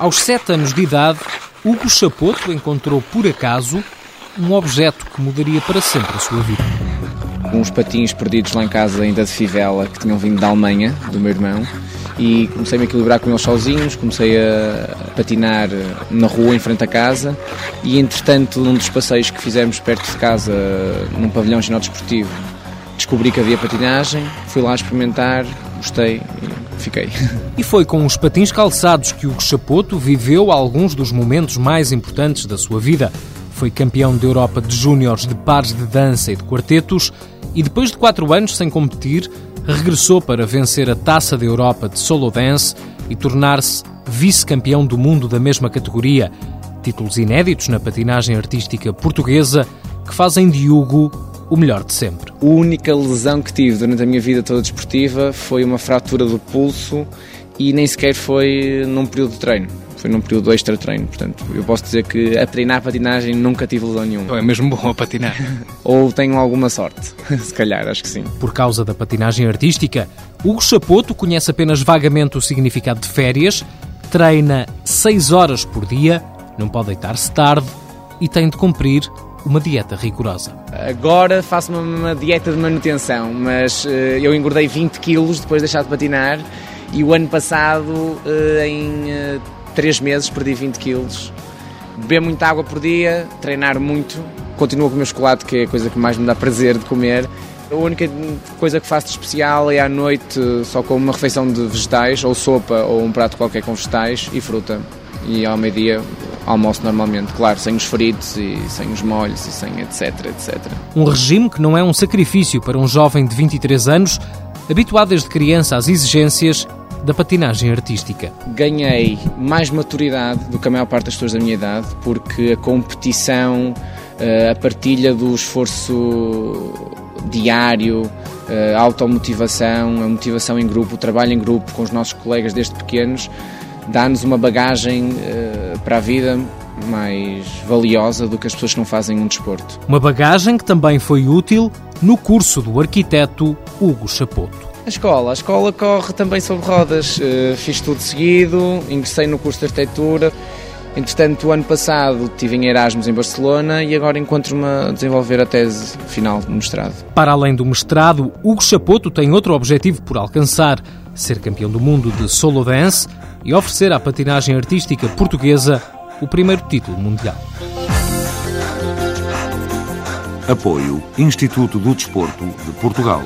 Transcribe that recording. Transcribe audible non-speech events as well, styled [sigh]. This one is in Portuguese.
Aos sete anos de idade, Hugo Chapoto encontrou por acaso um objeto que mudaria para sempre a sua vida. Uns patins perdidos lá em casa, ainda de fivela, que tinham vindo da Alemanha, do meu irmão, e comecei-me a equilibrar com eles sozinhos, comecei a patinar na rua em frente à casa e entretanto num dos passeios que fizemos perto de casa, num pavilhão ginásio-desportivo, descobri que havia patinagem, fui lá experimentar, gostei e fiquei. [laughs] E foi com os patins calçados que Hugo Chapoto viveu alguns dos momentos mais importantes da sua vida. Foi campeão da Europa de Júniores de pares de dança e de quartetos e depois de quatro anos sem competir, regressou para vencer a Taça da Europa de Solo Dance e tornar-se vice-campeão do mundo da mesma categoria. Títulos inéditos na patinagem artística portuguesa que fazem de Hugo o melhor de sempre. A única lesão que tive durante a minha vida toda desportiva foi uma fratura do pulso e nem sequer foi num período de treino. Foi num período de extra treino, portanto, eu posso dizer que a treinar patinagem nunca tive lesão nenhuma. É mesmo bom a patinar. [laughs] Ou tenho alguma sorte, [laughs] se calhar, acho que sim. Por causa da patinagem artística, Hugo Chapoto conhece apenas vagamente o significado de férias, treina 6 horas por dia, não pode deitar-se tarde e tem de cumprir uma dieta rigorosa. Agora faço uma, uma dieta de manutenção, mas uh, eu engordei 20 quilos depois de deixar de patinar e o ano passado, uh, em uh, 3 meses, perdi 20 quilos. Beber muita água por dia, treinar muito, continuo a comer chocolate, que é a coisa que mais me dá prazer de comer. A única coisa que faço de especial é à noite só com uma refeição de vegetais, ou sopa, ou um prato qualquer com vegetais e fruta. E ao meio-dia almoço normalmente, claro, sem os fritos e sem os molhos e sem etc, etc. Um regime que não é um sacrifício para um jovem de 23 anos, habituado desde criança às exigências da patinagem artística. Ganhei mais maturidade do que a maior parte das pessoas da minha idade, porque a competição, eh, a partilha do esforço diário, a automotivação, a motivação em grupo, o trabalho em grupo com os nossos colegas desde pequenos, dá-nos uma bagagem uh, para a vida mais valiosa do que as pessoas que não fazem um desporto. Uma bagagem que também foi útil no curso do arquiteto Hugo Chapoto. A escola, a escola corre também sobre rodas. Uh, fiz tudo seguido, ingressei no curso de arquitetura. Entretanto, o ano passado tive em Erasmus em Barcelona e agora encontro-me a desenvolver a tese final do mestrado. Para além do mestrado, Hugo Chapoto tem outro objetivo por alcançar: ser campeão do mundo de solo dance e oferecer à patinagem artística portuguesa o primeiro título mundial. Apoio Instituto do Desporto de Portugal.